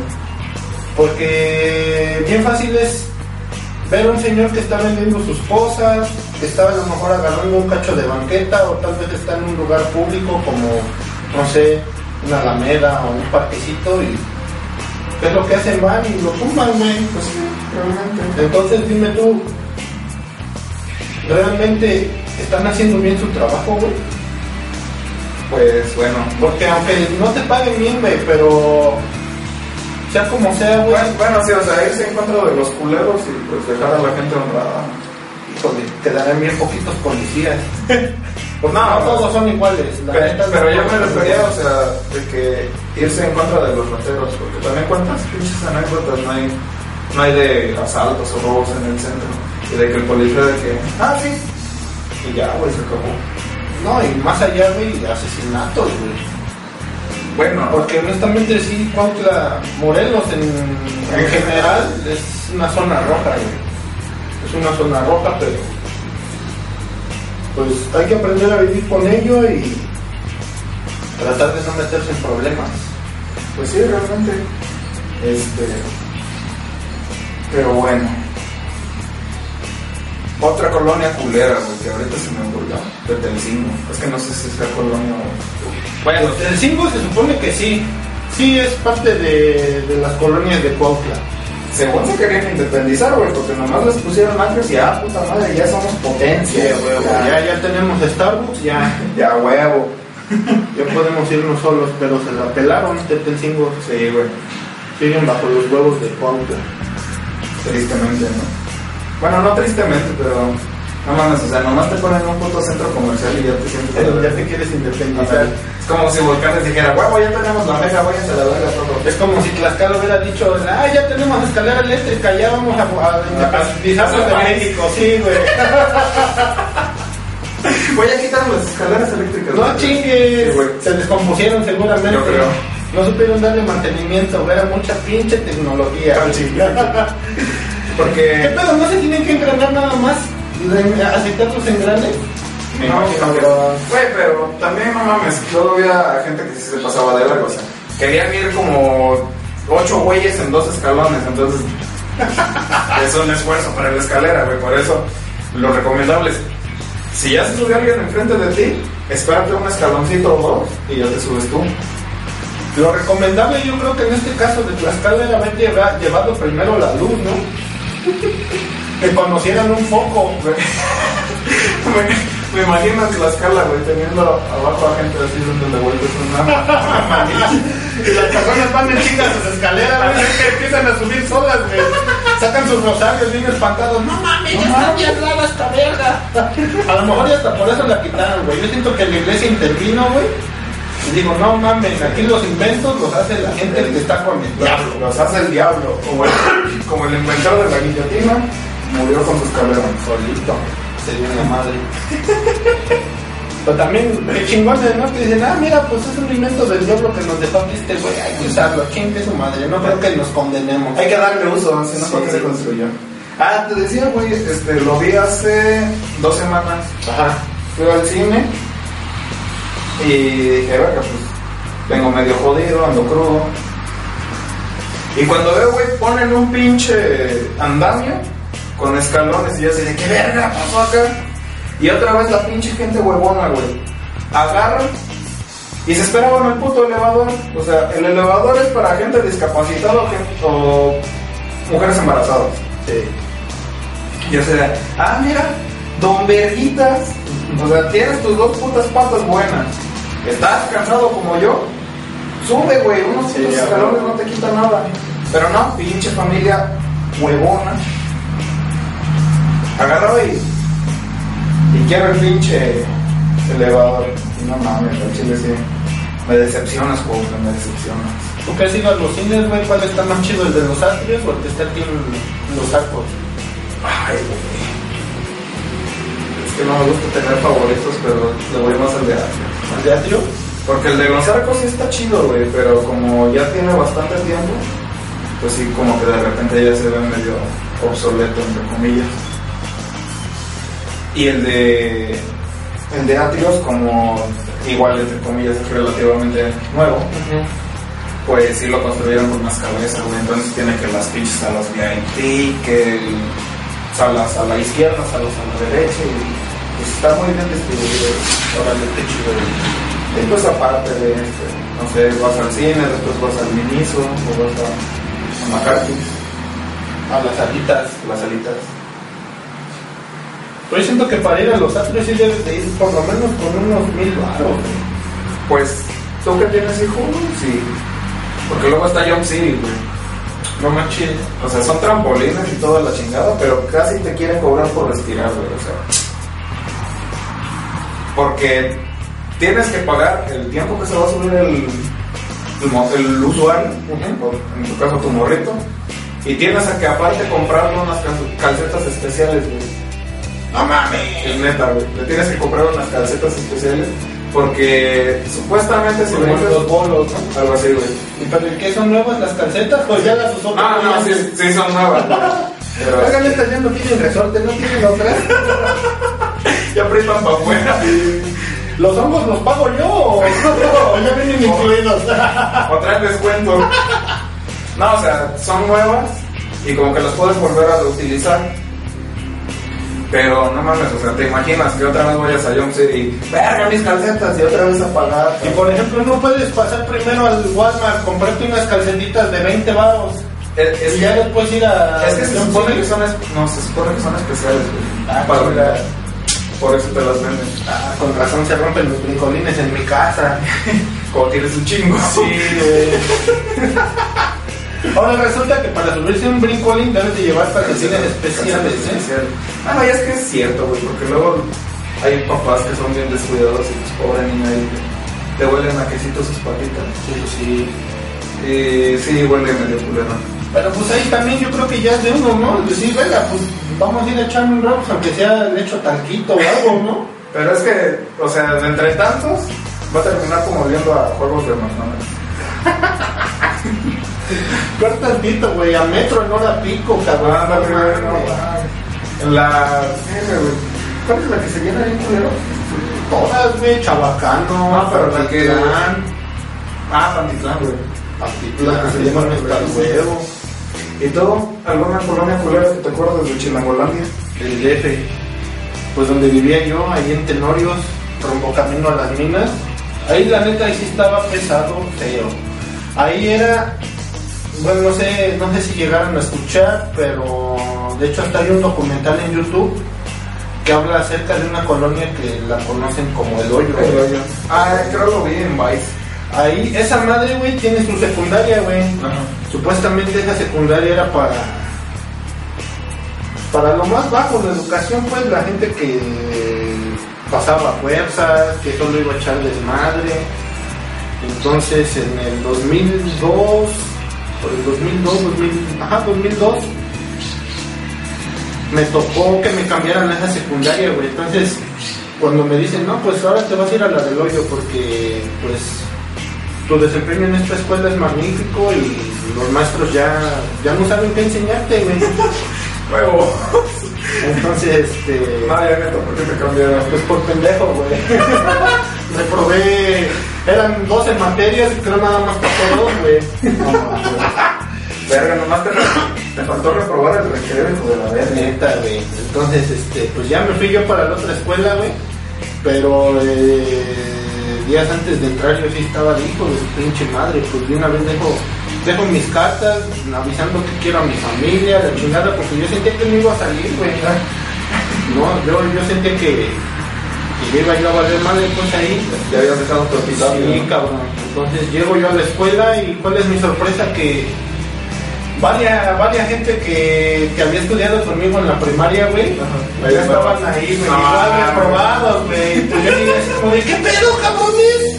Porque bien fácil es ver a un señor que está vendiendo sus cosas, está a lo mejor agarrando un cacho de banqueta o tal vez está en un lugar público como, no sé, una alameda o un parquecito y ¿qué es lo que hacen? Van y lo tumban, güey. pues sí realmente Entonces dime tú, ¿realmente están haciendo bien su trabajo, güey? pues bueno Porque aunque no te paguen bien, güey, pero sea como sea, güey, bueno, bueno, sí o sea irse en contra de los culeros y pues dejar a la gente honrada híjole, quedarán bien poquitos policías. pues No, no, todos son iguales. la pero, neta, pero yo me refería, o sea, de que irse en contra de los rateros, porque también cuántas pinches anécdotas no hay, no hay de asaltos o robos en el centro, y de que el policía de que, ah, sí, y ya, güey, se acabó. No, y más allá, güey, asesinatos, güey. Bueno, Porque honestamente sí, Cuautla, Morelos en, en general es una zona roja, güey. Es una zona roja, pero pues hay que aprender a vivir con ello y tratar de no meterse en problemas. pues sí, realmente, este, pero bueno. Otra colonia culera, güey, ahorita se me ocurrió, Tetelcingo. Es que no sé si sea colonia o... Bueno, El 5 se supone que sí, sí es parte de, de las colonias de Cuautla. Según se querían independizar, güey, porque nomás les pusieron antes y ah, puta madre, ya somos potencia, güey. Ya, ya tenemos Starbucks, ya, Ya, huevo. ya podemos irnos solos, pero se la pelaron, Tetelcingo. Sí, güey, Siguen bajo los huevos de Cuautla. tristemente, ¿no? Bueno, no tristemente, pero no mames, o sea, nomás te ponen un puto centro comercial y ya te sientes... Ya te quieres independizar. es como si Volcanes dijera, huevo, ya tenemos la mega, váyanse a la verga todo. Es como si Tlaxcala hubiera dicho, ah, ya tenemos escalera eléctrica, ya vamos a, independizarnos de México. Sí, güey. Voy a quitar las escaleras eléctricas. No chingues. Se descompusieron seguramente. Yo creo. No supieron darle mantenimiento, era mucha pinche tecnología. Tan chingada. ¿Qué Porque... pedo? ¿No se tienen que engranar nada más? ¿Le- ¿Aceitar sus engranes? Me No, imagino que-. Güey, pero también no mames, luego había gente que sí se pasaba de o sea, querían ir como ocho güeyes en dos escalones, entonces es un esfuerzo para la escalera, güey, por eso lo recomendable es, si ya se sube alguien enfrente de ti, espérate un escaloncito o dos y ya te subes tú. Lo recomendable yo creo que en este caso de Tlaxcala era haber lleva- llevado primero la luz, ¿no? Que conocieran un foco. me, me imagino en Tlaxcala, güey, teniendo abajo a gente así dándole vueltas a una. Y las personas van en chingas sus escaleras, güey, que empiezan a subir solas, güey. Sacan sus rosarios bien espantados. No mames, ya está bien rara esta verga. A lo mejor ya hasta por eso la quitaron, güey. Yo siento que la iglesia intervino, güey. Y digo, no mames, aquí los inventos los hace la gente que está con el diablo. Los hace el diablo, como el, como el inventor de la guillotina, murió con sus escalera. Solito. Sería una madre. Pero también, qué chingones, ¿no? Que dicen, ah, mira, pues es un invento del diablo que nos dejó este güey. Hay que usarlo, chingue su madre. No creo que nos condenemos. Hay que darle uso, si no, ¿por qué Sí. se construyó? Ah, te decía, güey, este, lo vi hace dos semanas. Ajá. Fui al cine y dije, verga, pues vengo medio jodido, ando crudo. Y cuando veo, güey, ponen un pinche andamio con escalones y yo así de, ¿qué verga pasó acá? Y otra vez la pinche gente huevona, güey. Agarran y se esperaban el puto elevador. O sea, el elevador es para gente discapacitada o, o mujeres embarazadas. Sí. Yo sé, ah, mira, don Verguitas. O sea, tienes tus dos putas patas buenas. ¿Estás cansado como yo? Sube, güey, unos Sí, escalones no te quitan nada. Pero no, pinche familia huevona. Agarró y. Y quiero el pinche elevador. Y no mames, al chile sí. Me decepcionas, juego, me decepcionas. ¿Tú qué has ido a los cines, güey? ¿Cuál está más chido, el de los atrios o el que está aquí en los arcos? Ay, güey. Es que no me gusta tener favoritos, pero le voy más al de Atrio. ¿El de atrio? Porque el de los arcos sí está chido, güey, pero como ya tiene bastante tiempo, pues sí, como que de repente ya se ve medio obsoleto, entre comillas. Y el de. El de Atrios, como igual, entre comillas, es relativamente nuevo, pues sí lo construyeron con más cabeza. Entonces tiene que las pinches salas VIP, que el- salas a la izquierda, salas a la derecha, y pues está muy bien distribuido. Chido, güey. Y pues aparte de este, no sé, vas al cine, después vas al Miniso, o vas a, a A las alitas. las alitas. Pero yo siento que para ir a los atrios sí debes de ir por lo menos con unos mil baros. Pues, ¿tú que tienes hijo? Sí. Porque luego está Jump City, güey. No manches. O sea, son trampolines y toda la chingada, pero casi te quieren cobrar por respirar, güey. O sea, porque tienes que pagar el tiempo que se va a subir el, el, el usuario, o en tu caso tu morrito, y tienes a que aparte comprarle unas cal- calcetas especiales, güey. ¡No mames! Es neta, güey. Le tienes que comprar unas calcetas especiales porque supuestamente le dices- los bolos, ¿no? algo así, güey. ¿Y pero ¿y qué son nuevas las calcetas? Pues ya las usó. Ah, no, sí, sí son nuevas. Pero Oigan, esta ya no tienen resorte, ¿no tienen otras? ya aprietan para afuera. ¿Los hongos los pago yo ya vienen incluidos? O traen descuento. No, o sea, son nuevas y como que las puedes volver a reutilizar. Pero no mames, o sea, te imaginas que otra vez vayas a Jump City y verga mis calcetas y otra vez a pagar. Y por ejemplo, no puedes pasar primero al Walmart, comprarte unas calcetitas de 20 baros Es, es y ya después ir a. Es que se supone que son, no, se supone que son especiales, güey. Ah, Para. Por eso te las venden. Ah, con razón se rompen los brincolines en mi casa. Como tienes un chingo. güey. Ahora resulta que para subirse un brincolín debes de llevar calcetines especiales, ¿eh? Especial. Ah, no, y es que es cierto, güey, porque luego hay papás que son bien descuidados y pues pobre niño ahí le huelen a quesito sus patitas. Sí, sí. Y sí, huele medio culero. Pero pues ahí también yo creo que ya es de uno, ¿no? Decir, venga, pues vamos a ir a echarme un rock, aunque sea le echo tanquito o algo, ¿no? Pero es que, o sea, de entre tantos, va a terminar como oliendo a juegos de McDonald's. Ver tantito, güey, a metro en hora pico, cabrón. Ándale, No no. En la. ¿Cuál es la que se llena bien culero? Todas, güey, chabacano, No, pero la que- Pantitlán, Ah, Pantitlán, güey. Pantitlán, que se llaman hasta el huevo, ¿Y tú? ¿Alguna colonia culera que te acuerdas de Chilangolandia? el DF, pues donde vivía yo, ahí en Tenorios, rumbo camino a las minas, ahí la neta ahí sí estaba pesado, feo. Ahí era, bueno, no sé, no sé si llegaron a escuchar, pero de hecho hasta hay un documental en YouTube que habla acerca de una colonia que la conocen como el hoyo. El hoyo. Ah, creo lo vi en Vice. Ahí, esa madre, güey, tiene su secundaria, güey. Supuestamente esa secundaria era para para lo más bajo de educación, pues la gente que pasaba fuerzas, que solo iba a echar desmadre. Entonces en el 2002, por el 2002, 2000, ajá, 2002, me tocó que me cambiaran a esa secundaria, güey. Entonces, cuando me dicen, no, pues ahora te vas a ir a la del hoyo porque, pues, tu desempeño en esta escuela es magnífico y los maestros ya, ya no saben qué enseñarte, güey. Huevo. Entonces, este. Ya neto, ¿por qué te cambiaron? Pues por pendejo, güey. Reprobé. Eran 12 materias y creo nada más pasó dos, güey. Verga, nomás te, te faltó reprobar el recreo, hijo de la verga. Neta, güey. Entonces, este, pues ya me fui yo para la otra escuela, güey. Pero eh, días antes de entrar yo sí estaba de hijo de su pinche madre. Pues de una vez dejo, dejo mis cartas avisando que quiero a mi familia, la chingada, porque yo sentía que no iba a salir, güey. No, yo, yo sentía que, que yo iba a ir a valer madre, pues ahí. Ya habías dejado tu episodio. Sí, cabrón. Entonces llego yo a la escuela y cuál es mi sorpresa que varias, varias gente que, que había estudiado conmigo en la primaria, güey, ya estaban ahí, güey, igual mames. reprobados, güey. Pues yo como de, ¿qué pedo, cabrones?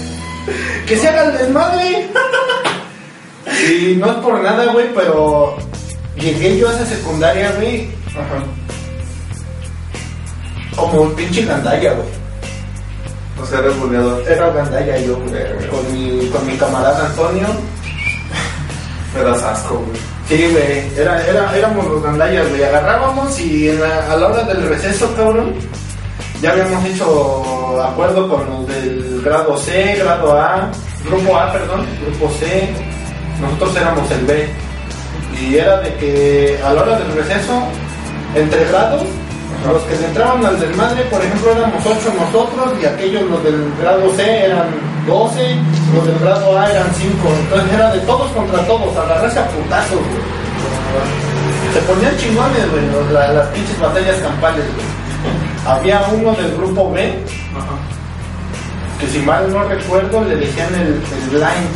Que se haga el desmadre. Y no es por nada, güey, pero llegué yo a esa secundaria, güey, Ajá. como un pinche gandalla, güey. O sea, eres buleador. Era gandalla yo, güey, con mi, con mi camarada Antonio. Me das asco, güey. Sí, güey, era, era, éramos los gandallas, güey. Agarrábamos y en la- a la hora del receso, cabrón, ya habíamos hecho acuerdo con los del grado C, grado A, grupo A, perdón, grupo C. Nosotros éramos el B. Y era de que a la hora del receso, entre grados, los que le entraban al desmadre, por ejemplo, éramos 8 nosotros y aquellos, los del grado C, eran 12, los del grado A eran 5. Entonces era de todos contra todos, agarrarse a putazos, güey. Se ponían chingones, güey, la- las pinches batallas campales, güey. Había uno del grupo B, que si mal no recuerdo, le decían el, el blind.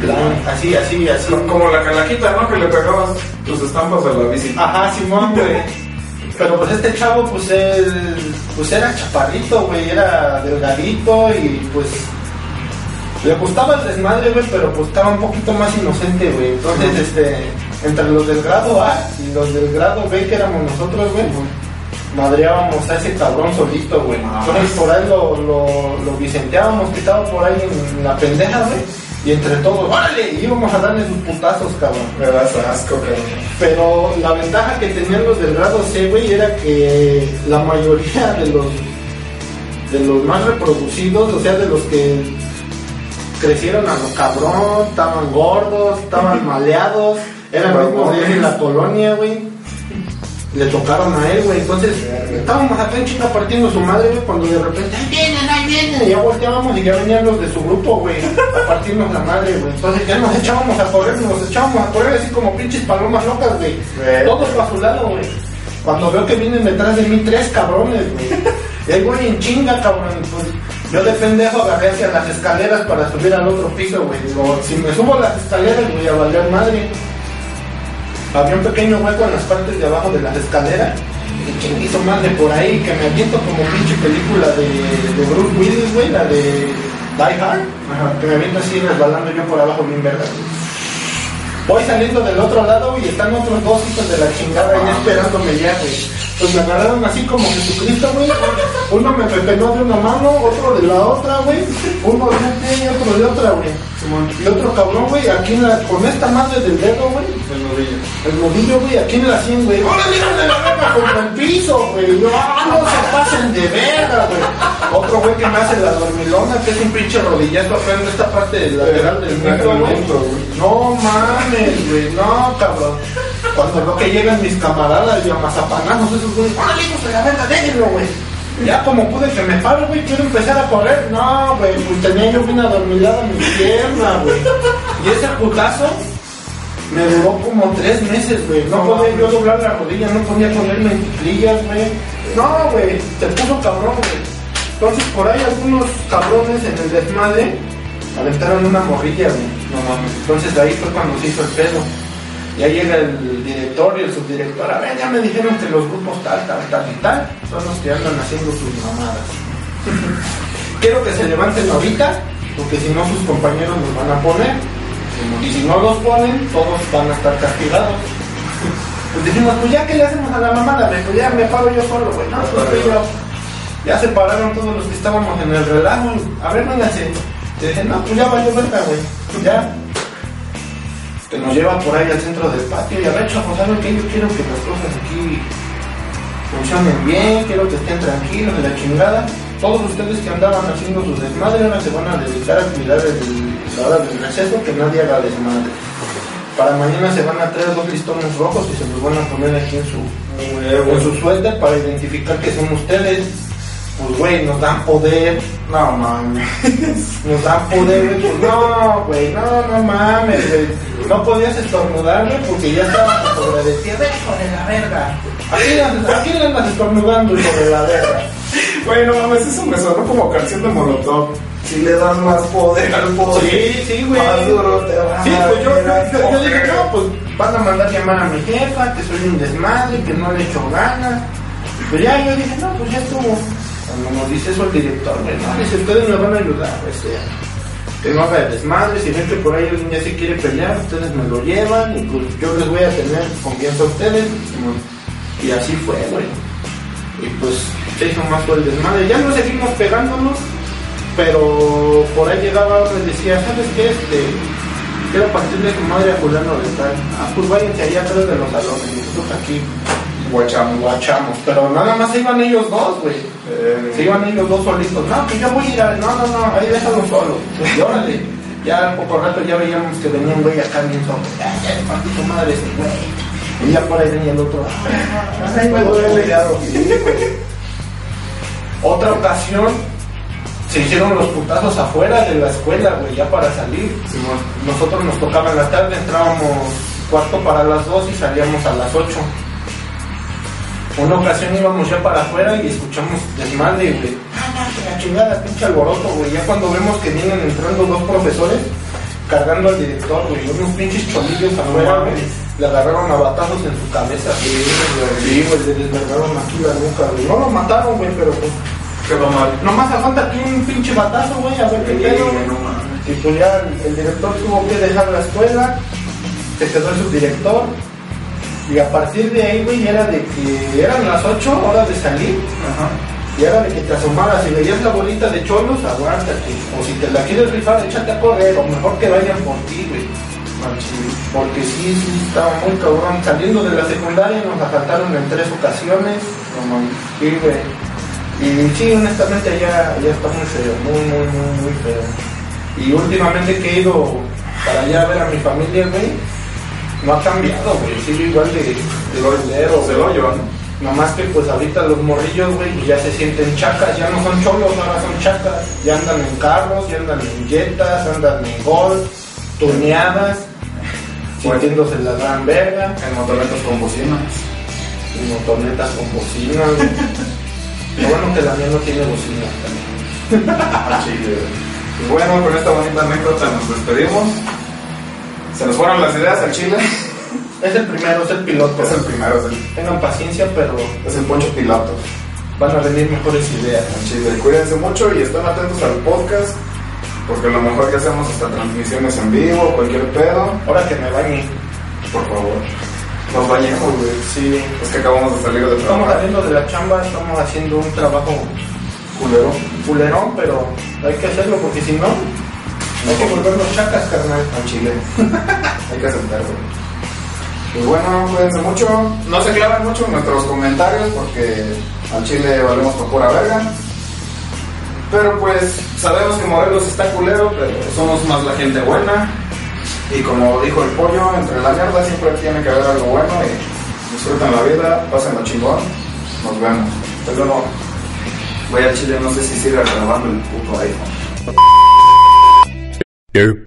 Blind, así, así, así. Como la calaquita, ¿no? Que le pegabas tus estampas a la bici. Ajá, Simón, güey. Pero pues este chavo, pues él, pues era chaparrito, güey, era delgadito y pues le gustaba el desmadre, güey, pero pues estaba un poquito más inocente, güey. Entonces, este, entre los del grado A y los del grado B que éramos nosotros, güey, madreábamos a ese cabrón solito, güey. Entonces por ahí lo, lo, lo vicenteábamos, que estaba por ahí en la pendeja, güey. Y entre todos, órale, íbamos a darle sus putazos, cabrón. Me das asco, cabrón. Pero la ventaja que tenían los del grado C, güey, era que la mayoría de los de los más reproducidos, o sea, de los que crecieron a lo cabrón, estaban gordos, estaban maleados, eran mismos de ahí en la colonia, güey. Le tocaron a él, güey. Entonces, estábamos acá en chica partiendo su madre, güey, cuando de repente, Y ya volteábamos y ya venían los de su grupo, güey, a partirnos la madre, güey. Entonces ya nos echábamos a correr, nos echábamos a correr así como pinches palomas locas, güey. Güey. Todos para su lado, güey. Cuando veo que vienen detrás de mí tres cabrones, güey. Y ahí voy en chinga, cabrón. Pues yo de pendejo agarré hacia las escaleras para subir al otro piso, güey. Digo, si me subo a las escaleras, voy a valer madre. Había un pequeño hueco en las partes de abajo de las escaleras. Y chinguizo madre por ahí, que me aviento como pinche película de, de Bruce Willis, güey, la de Die Hard. Que me aviento así resbalando yo por abajo bien verga. Voy saliendo del otro lado y están otros dos hijos de la chingada ahí esperándome ya, güey. Pues me agarraron así como Jesucristo, güey. Uno me pepenó de una mano, otro de la otra, güey. Uno de un pie y otro de otra, güey. Y otro cabrón, güey, aquí en la, con esta madre del dedo, güey. El nudillo. El nudillo, güey, aquí en la 100, güey. ¡Ahora de la verga contra el piso, güey! Yo, ¡ah, no se pasen de verga, güey! Otro güey que me hace la dormilona, que es un pinche rodillazo acá en esta parte lateral del micro, güey. No mames, güey, no, cabrón. Cuando veo que llegan mis camaradas y a mazapanazos, esos güey, ¡órale, hijos de la verga, déjenlo, güey! Ya como pude que me paro, güey, quiero empezar a correr. No, güey, pues tenía yo bien adormilada mi pierna, güey. Y ese putazo Me duró como tres meses, güey. No, No podía yo doblar la rodilla, no podía ponerme cuclillas, güey. No, güey, se puso cabrón, güey. Entonces, por ahí algunos cabrones en el desmadre aventaron una morrilla, güey. No mames. Entonces, ahí fue cuando se hizo el pedo. Ya llega el director y el subdirector. A ver, ya me dijeron que los grupos tal, tal, tal y tal son los que andan haciendo sus mamadas. Quiero que se levanten ahorita, porque si no, sus compañeros los van a poner. Y si no los ponen, todos van a estar castigados. Pues dijimos, pues ya que le hacemos a la mamada, pues ya me paro yo solo, güey. No, pues yo. Ya se pararon todos los que estábamos en el relajo. y, A ver, véngase. Te dije, no, pues ya valió verga, güey. Ya. Que nos lleva por ahí al centro del patio y a ver, chavos, ¿saben qué? Yo quiero que las cosas aquí funcionen bien, quiero que estén tranquilos de la chingada. Todos ustedes que andaban haciendo sus desmadre ahora se van a dedicar a cuidar el, la hora del receso, que nadie haga desmadre. Para mañana se van a traer dos listones rojos y se los van a poner aquí en su, en su suéter para identificar que son ustedes. Pues güey, nos dan poder, No mames. nos dan poder, güey. Pues no, güey, no, no mames, güey. No podías estornudar, güey, porque ya estábamos sobre de ti. A ver, hijo de la verga. ¿A quién, a quién le andas estornudando, de la verga? Güey, no mames, eso me sonó como canción de Molotov. Si le das más poder al poder. Sí, sí, güey. Más duro te va Sí, pues yo, yo, yo dije, no, pues van a mandar llamar a mi jefa, que soy un desmadre, que no le echo ganas. Pues ya, yo dije, no, pues ya estuvo. Cuando nos dice eso el director, güey, no, dice, ustedes me van a ayudar, pues, eh, que no haga desmadre, si ven que por ahí alguien ya se quiere pelear, ustedes me lo llevan y pues yo les voy a tener confianza a ustedes. Y así fue, güey. Y pues se hizo más todo el desmadre. Ya no seguimos pegándonos, pero por ahí llegaba uno y decía, ¿sabes qué? Este, quiero partirle su madre a fulano de tal. Ah, pues váyanse allá atrás de los salones. Nosotros aquí Guachamo. guachamos. Pero nada más se iban ellos dos, güey. Eh, Se iban ellos dos solitos. No, que yo voy a ir a... No, no, no, ahí déjalo solo. Y órale. Ya al poco rato ya veíamos que venía un güey acá bien solo. Ya, ya le partí su madre ese güey. Y ya por ahí venía el otro. Ay, me duele. Otra ocasión se hicieron los putazos afuera de la escuela, güey, ya para salir. Nosotros nos tocaba en la tarde, entrábamos cuarto para las dos y salíamos a las ocho. Una ocasión íbamos ya para afuera y escuchamos desmadre, güey. La chingada, pinche alboroto, güey. Ya cuando vemos que vienen entrando dos profesores cargando al director, güey. Unos pinches cholillos afuera, güey. Le agarraron a batazos en su cabeza, güey. Sí, güey, le desvergaron aquí la nuca, güey. No lo mataron, güey, pero pues. Quedó mal. Nomás aguanta aquí un pinche batazo, güey, a ver qué pedo. Y pues ya el, el director tuvo que dejar la escuela, se quedó el subdirector. Y a partir de ahí, güey, era de que eran las 8 horas de salir. Ajá. Y era de que te asomaras y veías la bolita de cholos, aguántate. O si te la quieres rifar, échate a correr. O mejor que vayan por ti, güey. Porque sí, sí, estaba muy cabrón. Saliendo de la secundaria nos asaltaron en tres ocasiones. Sí, güey. Y sí, honestamente ya, ya está muy feo, muy, muy, muy, muy feo. Y últimamente que he ido para allá a ver a mi familia, güey, no ha cambiado, güey. Sigo igual de, de golero, Se güey. lo llevan. Nomás que pues ahorita los morrillos, güey, pues, ya se sienten chacas, ya no son cholos, ahora son chacas. Ya andan en carros, ya andan en jetas, andan en golf, tuneadas, sintiéndose la gran verga. En motonetas con bocinas. Y motonetas con bocinas, güey. Lo bueno que la mía no tiene bocina también. Ah. Y bueno, con esta bonita anécdota nos despedimos. Se nos fueron las ideas al chile. Es el primero, es el piloto. Es el primero, es el, Tengan paciencia, pero es el poncho piloto. van a venir mejores ideas. al chile. Cuídense mucho y estén atentos al podcast. Porque a lo mejor ya hacemos hasta transmisiones en vivo, cualquier pedo. Ahora que me bañe. Por favor. Nos bañemos, güey. Sí. Es que acabamos de salir de Estamos trabajar. saliendo de la chamba, estamos haciendo un trabajo Culero. culerón, pero hay que hacerlo porque si no, hay que volvernos chacas, carnal. Al chile. Hay que aceptarlo. Pues bueno, cuídense mucho. No se claven mucho en nuestros comentarios porque al chile valemos por pura verga. Pero pues sabemos que Morelos está culero, pero somos más la gente buena. Y como dijo el pollo, entre la mierda siempre tiene que haber algo bueno y disfruten la vida, pasen lo chingón. Nos vemos. Hasta luego. Voy al chile, no sé si sigue grabando el puto iPhone. Yo.